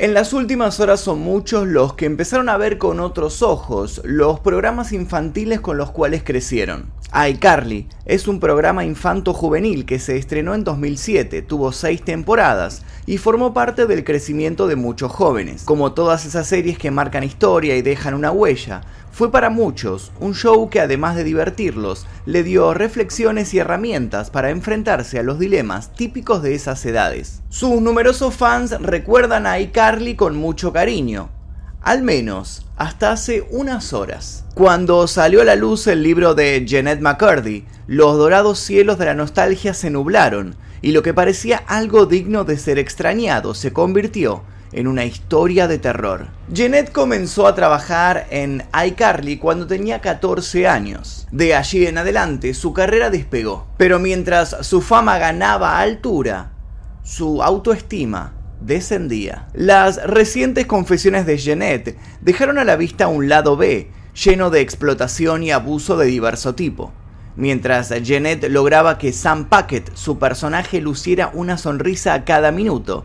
En las últimas horas son muchos los que empezaron a ver con otros ojos los programas infantiles con los cuales crecieron. iCarly es un programa infanto-juvenil que se estrenó en 2007, tuvo seis temporadas y formó parte del crecimiento de muchos jóvenes. Como todas esas series que marcan historia y dejan una huella, fue para muchos un show que además de divertirlos, le dio reflexiones y herramientas para enfrentarse a los dilemas típicos de esas edades. Sus numerosos fans recuerdan a iCarly con mucho cariño, al menos hasta hace unas horas. Cuando salió a la luz el libro de Jeanette McCurdy, los dorados cielos de la nostalgia se nublaron y lo que parecía algo digno de ser extrañado se convirtió en una historia de terror. Jeanette comenzó a trabajar en iCarly cuando tenía 14 años. De allí en adelante su carrera despegó. Pero mientras su fama ganaba altura, su autoestima descendía. Las recientes confesiones de Jeanette dejaron a la vista un lado B, lleno de explotación y abuso de diverso tipo. Mientras Jeanette lograba que Sam Packet, su personaje, luciera una sonrisa a cada minuto,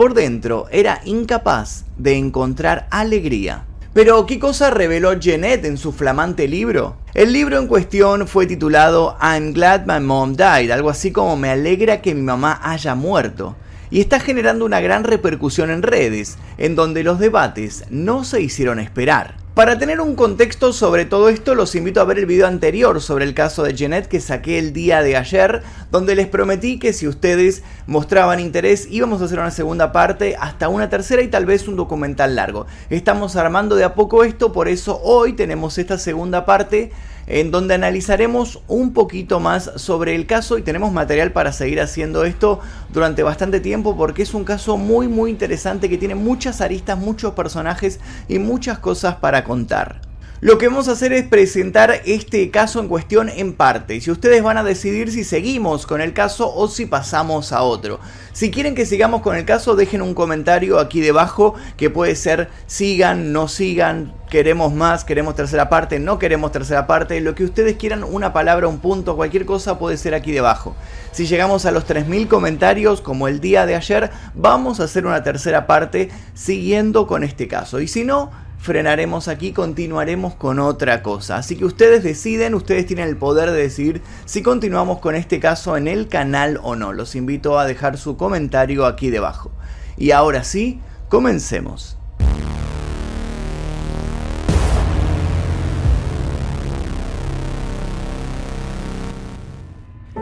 por dentro era incapaz de encontrar alegría. Pero, ¿qué cosa reveló Jeanette en su flamante libro? El libro en cuestión fue titulado I'm Glad My Mom Died, algo así como Me alegra que mi mamá haya muerto, y está generando una gran repercusión en redes, en donde los debates no se hicieron esperar. Para tener un contexto sobre todo esto, los invito a ver el video anterior sobre el caso de Jeanette que saqué el día de ayer, donde les prometí que si ustedes mostraban interés íbamos a hacer una segunda parte, hasta una tercera y tal vez un documental largo. Estamos armando de a poco esto, por eso hoy tenemos esta segunda parte en donde analizaremos un poquito más sobre el caso y tenemos material para seguir haciendo esto durante bastante tiempo porque es un caso muy muy interesante que tiene muchas aristas, muchos personajes y muchas cosas para contar. Lo que vamos a hacer es presentar este caso en cuestión en parte. Y ustedes van a decidir si seguimos con el caso o si pasamos a otro. Si quieren que sigamos con el caso, dejen un comentario aquí debajo que puede ser sigan, no sigan, queremos más, queremos tercera parte, no queremos tercera parte, lo que ustedes quieran, una palabra, un punto, cualquier cosa puede ser aquí debajo. Si llegamos a los 3.000 comentarios, como el día de ayer, vamos a hacer una tercera parte siguiendo con este caso. Y si no, frenaremos aquí, continuaremos con otra cosa. Así que ustedes deciden, ustedes tienen el poder de decidir si continuamos con este caso en el canal o no. Los invito a dejar su comentario aquí debajo. Y ahora sí, comencemos.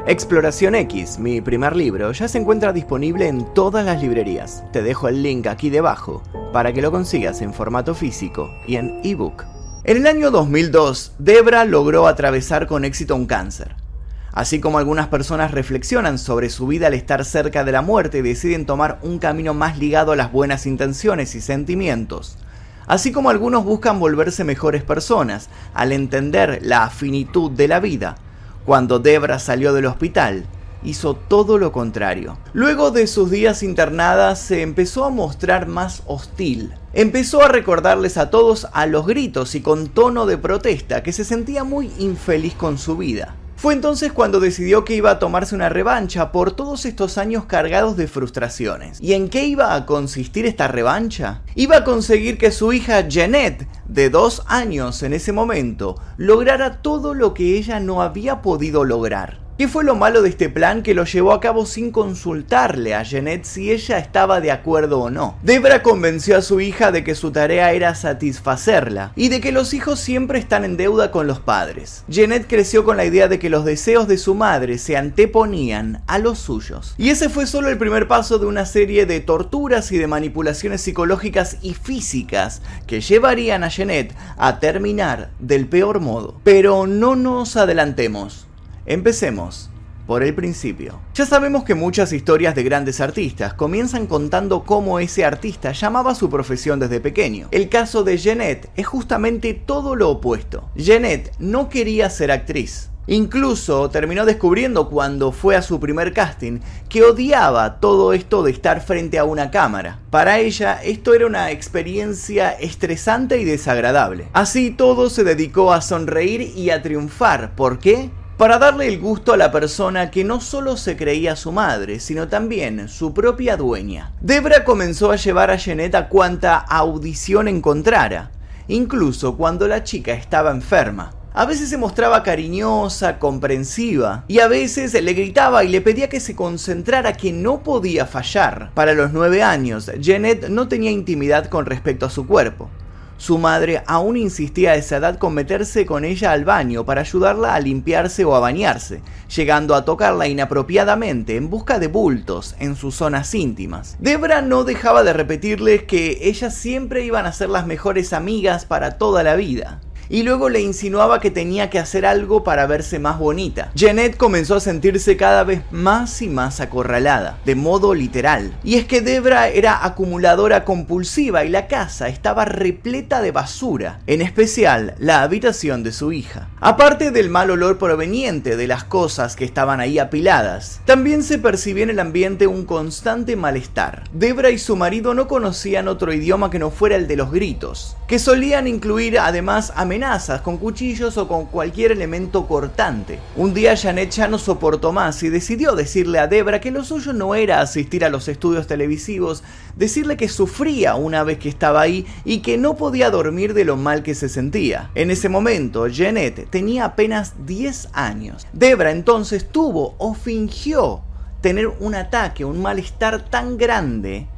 Exploración X, mi primer libro, ya se encuentra disponible en todas las librerías. Te dejo el link aquí debajo para que lo consigas en formato físico y en ebook. En el año 2002, Debra logró atravesar con éxito un cáncer. Así como algunas personas reflexionan sobre su vida al estar cerca de la muerte y deciden tomar un camino más ligado a las buenas intenciones y sentimientos, así como algunos buscan volverse mejores personas al entender la finitud de la vida, cuando Debra salió del hospital, hizo todo lo contrario. Luego de sus días internadas se empezó a mostrar más hostil. Empezó a recordarles a todos a los gritos y con tono de protesta que se sentía muy infeliz con su vida. Fue entonces cuando decidió que iba a tomarse una revancha por todos estos años cargados de frustraciones. ¿Y en qué iba a consistir esta revancha? Iba a conseguir que su hija Jeanette, de dos años en ese momento, lograra todo lo que ella no había podido lograr. ¿Qué fue lo malo de este plan que lo llevó a cabo sin consultarle a Jeanette si ella estaba de acuerdo o no? Debra convenció a su hija de que su tarea era satisfacerla y de que los hijos siempre están en deuda con los padres. Jeanette creció con la idea de que los deseos de su madre se anteponían a los suyos. Y ese fue solo el primer paso de una serie de torturas y de manipulaciones psicológicas y físicas que llevarían a Jeanette a terminar del peor modo. Pero no nos adelantemos. Empecemos por el principio. Ya sabemos que muchas historias de grandes artistas comienzan contando cómo ese artista llamaba su profesión desde pequeño. El caso de Jeanette es justamente todo lo opuesto. Jeanette no quería ser actriz. Incluso terminó descubriendo cuando fue a su primer casting que odiaba todo esto de estar frente a una cámara. Para ella esto era una experiencia estresante y desagradable. Así todo se dedicó a sonreír y a triunfar. ¿Por qué? Para darle el gusto a la persona que no solo se creía su madre, sino también su propia dueña. Debra comenzó a llevar a Jeanette a cuanta audición encontrara, incluso cuando la chica estaba enferma. A veces se mostraba cariñosa, comprensiva, y a veces le gritaba y le pedía que se concentrara, que no podía fallar. Para los nueve años, Janet no tenía intimidad con respecto a su cuerpo. Su madre aún insistía a esa edad con meterse con ella al baño para ayudarla a limpiarse o a bañarse, llegando a tocarla inapropiadamente en busca de bultos en sus zonas íntimas. Debra no dejaba de repetirles que ellas siempre iban a ser las mejores amigas para toda la vida y luego le insinuaba que tenía que hacer algo para verse más bonita. Janet comenzó a sentirse cada vez más y más acorralada, de modo literal. Y es que Debra era acumuladora compulsiva y la casa estaba repleta de basura, en especial la habitación de su hija. Aparte del mal olor proveniente de las cosas que estaban ahí apiladas, también se percibía en el ambiente un constante malestar. Debra y su marido no conocían otro idioma que no fuera el de los gritos, que solían incluir además amenazas con cuchillos o con cualquier elemento cortante. Un día Janet ya no soportó más y decidió decirle a Debra que lo suyo no era asistir a los estudios televisivos, decirle que sufría una vez que estaba ahí y que no podía dormir de lo mal que se sentía. En ese momento, Janet tenía apenas 10 años. Debra entonces tuvo o fingió tener un ataque, un malestar tan grande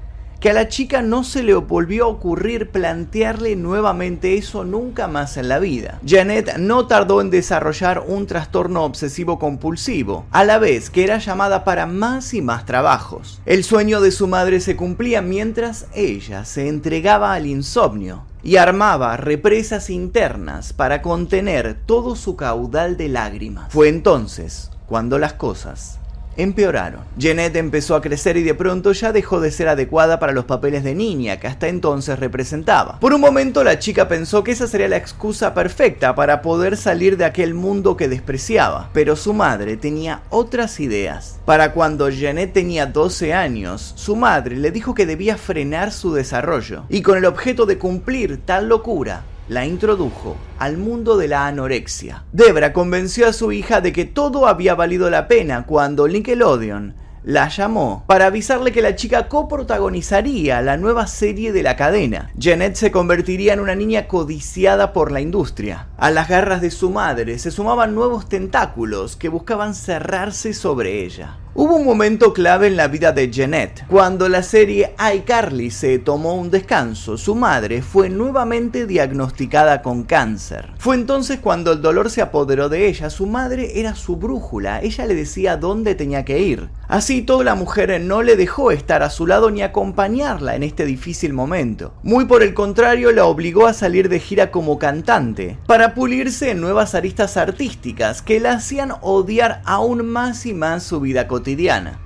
que a la chica no se le volvió a ocurrir plantearle nuevamente eso nunca más en la vida. Janet no tardó en desarrollar un trastorno obsesivo compulsivo, a la vez que era llamada para más y más trabajos. El sueño de su madre se cumplía mientras ella se entregaba al insomnio y armaba represas internas para contener todo su caudal de lágrimas. Fue entonces cuando las cosas empeoraron. Jeanette empezó a crecer y de pronto ya dejó de ser adecuada para los papeles de niña que hasta entonces representaba. Por un momento la chica pensó que esa sería la excusa perfecta para poder salir de aquel mundo que despreciaba, pero su madre tenía otras ideas. Para cuando Jeanette tenía 12 años, su madre le dijo que debía frenar su desarrollo, y con el objeto de cumplir tal locura, la introdujo al mundo de la anorexia. Debra convenció a su hija de que todo había valido la pena cuando Nickelodeon la llamó para avisarle que la chica coprotagonizaría la nueva serie de la cadena. Janet se convertiría en una niña codiciada por la industria. A las garras de su madre se sumaban nuevos tentáculos que buscaban cerrarse sobre ella. Hubo un momento clave en la vida de Jeanette. Cuando la serie iCarly se tomó un descanso, su madre fue nuevamente diagnosticada con cáncer. Fue entonces cuando el dolor se apoderó de ella. Su madre era su brújula, ella le decía dónde tenía que ir. Así toda la mujer no le dejó estar a su lado ni acompañarla en este difícil momento. Muy por el contrario, la obligó a salir de gira como cantante, para pulirse en nuevas aristas artísticas que la hacían odiar aún más y más su vida cotidiana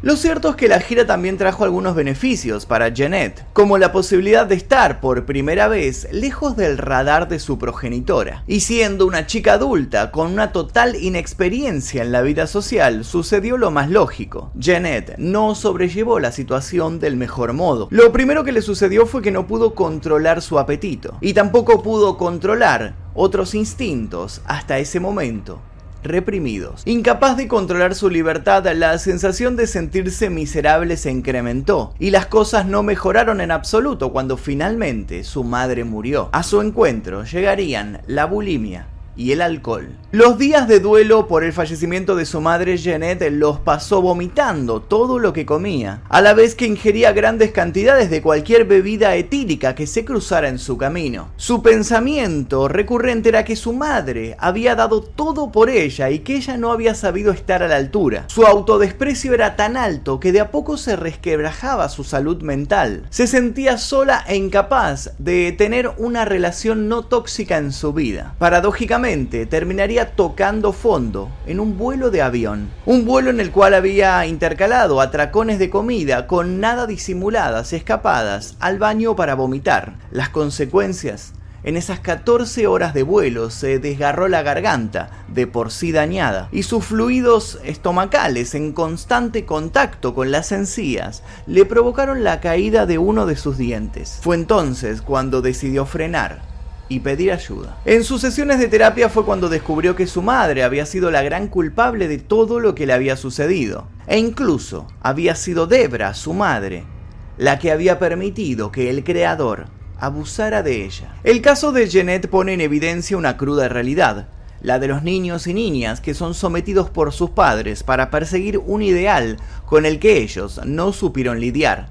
lo cierto es que la gira también trajo algunos beneficios para Jeanette, como la posibilidad de estar por primera vez lejos del radar de su progenitora. Y siendo una chica adulta con una total inexperiencia en la vida social, sucedió lo más lógico. Jeanette no sobrellevó la situación del mejor modo. Lo primero que le sucedió fue que no pudo controlar su apetito y tampoco pudo controlar otros instintos hasta ese momento reprimidos. Incapaz de controlar su libertad, la sensación de sentirse miserable se incrementó y las cosas no mejoraron en absoluto cuando finalmente su madre murió. A su encuentro llegarían la bulimia, y el alcohol. Los días de duelo por el fallecimiento de su madre Jeanette los pasó vomitando todo lo que comía, a la vez que ingería grandes cantidades de cualquier bebida etílica que se cruzara en su camino. Su pensamiento recurrente era que su madre había dado todo por ella y que ella no había sabido estar a la altura. Su autodesprecio era tan alto que de a poco se resquebrajaba su salud mental. Se sentía sola e incapaz de tener una relación no tóxica en su vida. Paradójicamente, terminaría tocando fondo en un vuelo de avión. Un vuelo en el cual había intercalado atracones de comida con nada disimuladas, escapadas al baño para vomitar. Las consecuencias en esas 14 horas de vuelo se desgarró la garganta, de por sí dañada, y sus fluidos estomacales en constante contacto con las encías le provocaron la caída de uno de sus dientes. Fue entonces cuando decidió frenar y pedir ayuda. En sus sesiones de terapia fue cuando descubrió que su madre había sido la gran culpable de todo lo que le había sucedido. E incluso había sido Debra, su madre, la que había permitido que el creador abusara de ella. El caso de Jeanette pone en evidencia una cruda realidad, la de los niños y niñas que son sometidos por sus padres para perseguir un ideal con el que ellos no supieron lidiar.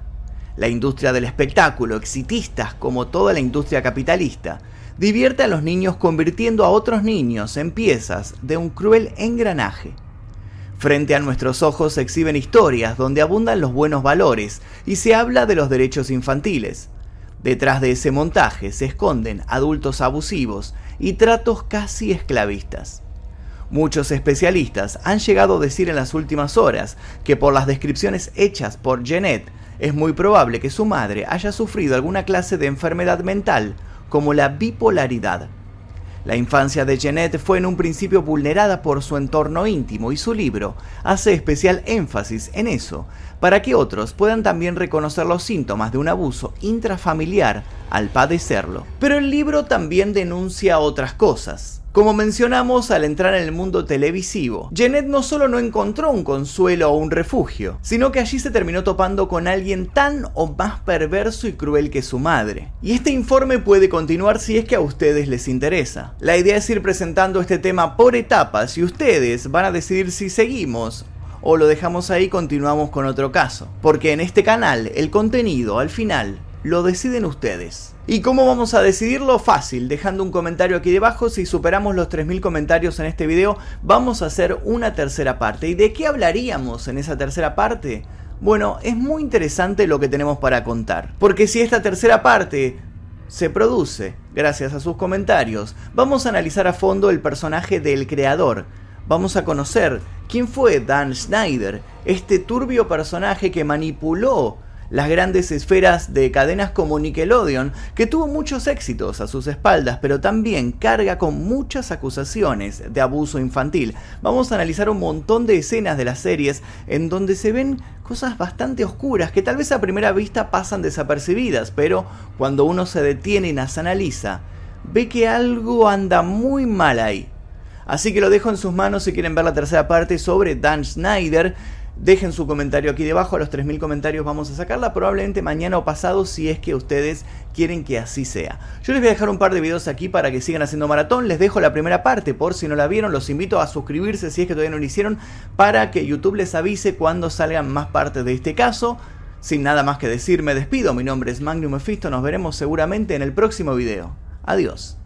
La industria del espectáculo, exitistas como toda la industria capitalista, divierte a los niños convirtiendo a otros niños en piezas de un cruel engranaje. Frente a nuestros ojos se exhiben historias donde abundan los buenos valores y se habla de los derechos infantiles. Detrás de ese montaje se esconden adultos abusivos y tratos casi esclavistas. Muchos especialistas han llegado a decir en las últimas horas que por las descripciones hechas por Jeanette es muy probable que su madre haya sufrido alguna clase de enfermedad mental como la bipolaridad. La infancia de Jeanette fue en un principio vulnerada por su entorno íntimo y su libro hace especial énfasis en eso, para que otros puedan también reconocer los síntomas de un abuso intrafamiliar al padecerlo. Pero el libro también denuncia otras cosas. Como mencionamos al entrar en el mundo televisivo, Jeanette no solo no encontró un consuelo o un refugio, sino que allí se terminó topando con alguien tan o más perverso y cruel que su madre. Y este informe puede continuar si es que a ustedes les interesa. La idea es ir presentando este tema por etapas y ustedes van a decidir si seguimos o lo dejamos ahí y continuamos con otro caso. Porque en este canal el contenido al final lo deciden ustedes. ¿Y cómo vamos a decidirlo? Fácil, dejando un comentario aquí debajo. Si superamos los 3.000 comentarios en este video, vamos a hacer una tercera parte. ¿Y de qué hablaríamos en esa tercera parte? Bueno, es muy interesante lo que tenemos para contar. Porque si esta tercera parte se produce gracias a sus comentarios, vamos a analizar a fondo el personaje del creador. Vamos a conocer quién fue Dan Schneider, este turbio personaje que manipuló las grandes esferas de cadenas como Nickelodeon, que tuvo muchos éxitos a sus espaldas, pero también carga con muchas acusaciones de abuso infantil. Vamos a analizar un montón de escenas de las series en donde se ven cosas bastante oscuras que tal vez a primera vista pasan desapercibidas, pero cuando uno se detiene y las analiza, ve que algo anda muy mal ahí. Así que lo dejo en sus manos si quieren ver la tercera parte sobre Dan Schneider. Dejen su comentario aquí debajo, a los 3.000 comentarios vamos a sacarla, probablemente mañana o pasado si es que ustedes quieren que así sea. Yo les voy a dejar un par de videos aquí para que sigan haciendo maratón, les dejo la primera parte por si no la vieron, los invito a suscribirse si es que todavía no lo hicieron para que YouTube les avise cuando salgan más partes de este caso. Sin nada más que decir, me despido, mi nombre es Magnum Mephisto, nos veremos seguramente en el próximo video. Adiós.